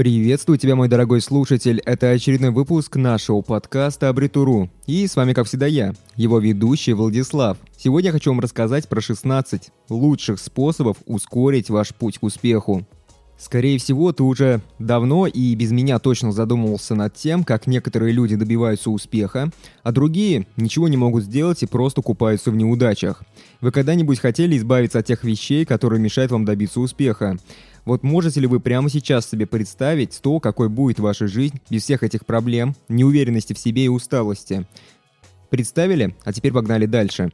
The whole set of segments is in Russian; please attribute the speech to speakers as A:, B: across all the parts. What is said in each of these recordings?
A: Приветствую тебя, мой дорогой слушатель. Это очередной выпуск нашего подкаста Абритуру. И с вами, как всегда, я, его ведущий Владислав. Сегодня я хочу вам рассказать про 16 лучших способов ускорить ваш путь к успеху. Скорее всего, ты уже давно и без меня точно задумывался над тем, как некоторые люди добиваются успеха, а другие ничего не могут сделать и просто купаются в неудачах. Вы когда-нибудь хотели избавиться от тех вещей, которые мешают вам добиться успеха? Вот можете ли вы прямо сейчас себе представить то, какой будет ваша жизнь без всех этих проблем, неуверенности в себе и усталости? Представили? А теперь погнали дальше.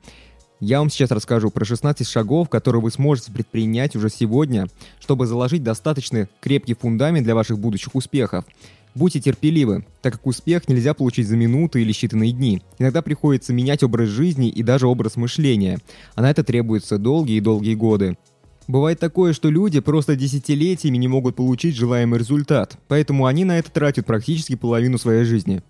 A: Я вам сейчас расскажу про 16 шагов, которые вы сможете предпринять уже сегодня, чтобы заложить достаточно крепкий фундамент для ваших будущих успехов. Будьте терпеливы, так как успех нельзя получить за минуты или считанные дни. Иногда приходится менять образ жизни и даже образ мышления, а на это требуются долгие и долгие годы. Бывает такое, что люди просто десятилетиями не могут получить желаемый результат, поэтому они на это тратят практически половину своей жизни.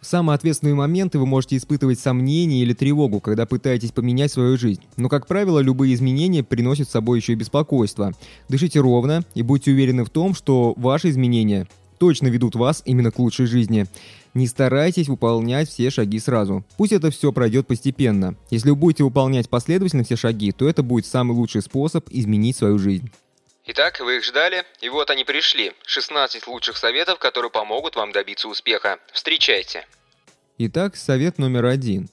A: В самые ответственные моменты вы можете испытывать сомнения или тревогу, когда пытаетесь поменять свою жизнь. Но, как правило, любые изменения приносят с собой еще и беспокойство. Дышите ровно и будьте уверены в том, что ваши изменения точно ведут вас именно к лучшей жизни. Не старайтесь выполнять все шаги сразу. Пусть это все пройдет постепенно. Если вы будете выполнять последовательно все шаги, то это будет самый лучший способ изменить свою жизнь.
B: Итак, вы их ждали, и вот они пришли. 16 лучших советов, которые помогут вам добиться успеха. Встречайте.
A: Итак, совет номер один.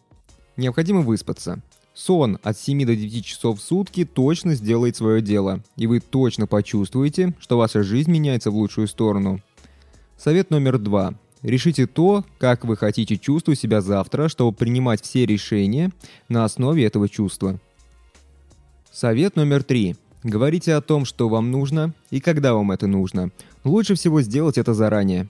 A: Необходимо выспаться. Сон от 7 до 9 часов в сутки точно сделает свое дело, и вы точно почувствуете, что ваша жизнь меняется в лучшую сторону. Совет номер два. Решите то, как вы хотите чувствовать себя завтра, чтобы принимать все решения на основе этого чувства. Совет номер три. Говорите о том, что вам нужно и когда вам это нужно. Лучше всего сделать это заранее.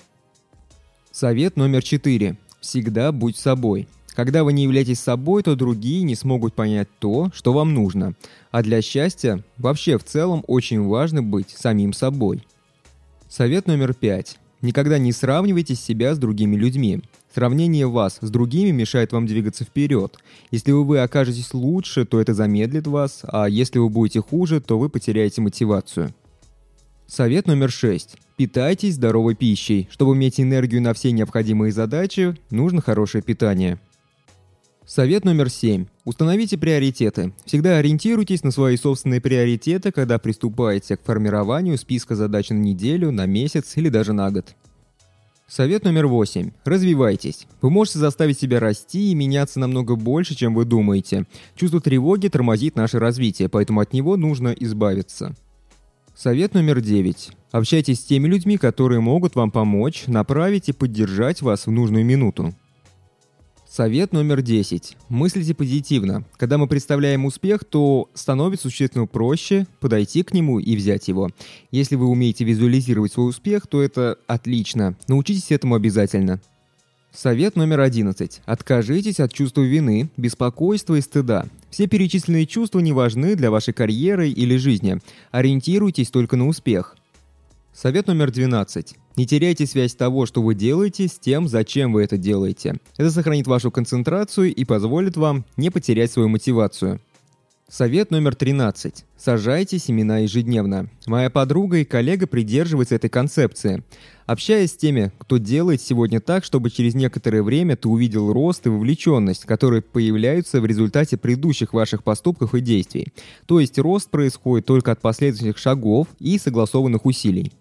A: Совет номер четыре. Всегда будь собой. Когда вы не являетесь собой, то другие не смогут понять то, что вам нужно. А для счастья вообще в целом очень важно быть самим собой. Совет номер пять. Никогда не сравнивайте себя с другими людьми. Сравнение вас с другими мешает вам двигаться вперед. Если вы окажетесь лучше, то это замедлит вас, а если вы будете хуже, то вы потеряете мотивацию. Совет номер шесть. Питайтесь здоровой пищей. Чтобы иметь энергию на все необходимые задачи, нужно хорошее питание. Совет номер семь. Установите приоритеты. Всегда ориентируйтесь на свои собственные приоритеты, когда приступаете к формированию списка задач на неделю, на месяц или даже на год. Совет номер восемь. Развивайтесь. Вы можете заставить себя расти и меняться намного больше, чем вы думаете. Чувство тревоги тормозит наше развитие, поэтому от него нужно избавиться. Совет номер девять. Общайтесь с теми людьми, которые могут вам помочь, направить и поддержать вас в нужную минуту. Совет номер 10. Мыслите позитивно. Когда мы представляем успех, то становится существенно проще подойти к нему и взять его. Если вы умеете визуализировать свой успех, то это отлично. Научитесь этому обязательно. Совет номер 11. Откажитесь от чувства вины, беспокойства и стыда. Все перечисленные чувства не важны для вашей карьеры или жизни. Ориентируйтесь только на успех. Совет номер 12. Не теряйте связь того, что вы делаете, с тем, зачем вы это делаете. Это сохранит вашу концентрацию и позволит вам не потерять свою мотивацию. Совет номер 13. Сажайте семена ежедневно. Моя подруга и коллега придерживаются этой концепции. Общаясь с теми, кто делает сегодня так, чтобы через некоторое время ты увидел рост и вовлеченность, которые появляются в результате предыдущих ваших поступков и действий. То есть рост происходит только от последующих шагов и согласованных усилий.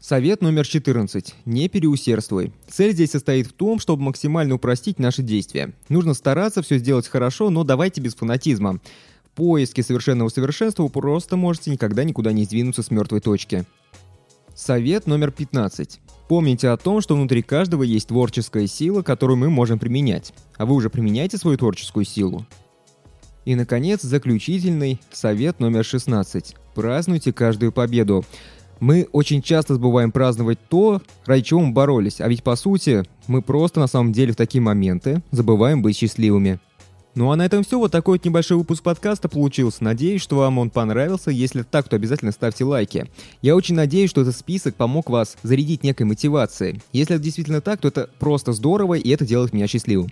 A: Совет номер 14. Не переусердствуй. Цель здесь состоит в том, чтобы максимально упростить наши действия. Нужно стараться все сделать хорошо, но давайте без фанатизма. В поиске совершенного совершенства вы просто можете никогда никуда не сдвинуться с мертвой точки. Совет номер 15. Помните о том, что внутри каждого есть творческая сила, которую мы можем применять. А вы уже применяете свою творческую силу? И, наконец, заключительный совет номер 16. Празднуйте каждую победу. Мы очень часто забываем праздновать то, ради чего мы боролись, а ведь по сути мы просто на самом деле в такие моменты забываем быть счастливыми. Ну а на этом все. Вот такой вот небольшой выпуск подкаста получился. Надеюсь, что вам он понравился. Если так, то обязательно ставьте лайки. Я очень надеюсь, что этот список помог вас зарядить некой мотивацией. Если это действительно так, то это просто здорово, и это делает меня счастливым.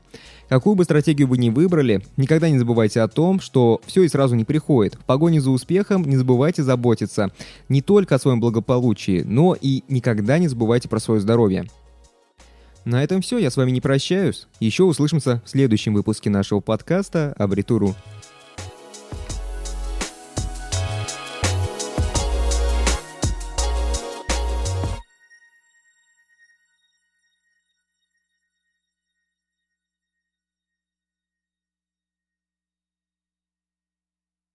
A: Какую бы стратегию вы ни выбрали, никогда не забывайте о том, что все и сразу не приходит. В погоне за успехом не забывайте заботиться не только о своем благополучии, но и никогда не забывайте про свое здоровье. На этом все, я с вами не прощаюсь. Еще услышимся в следующем выпуске нашего подкаста «Абритуру».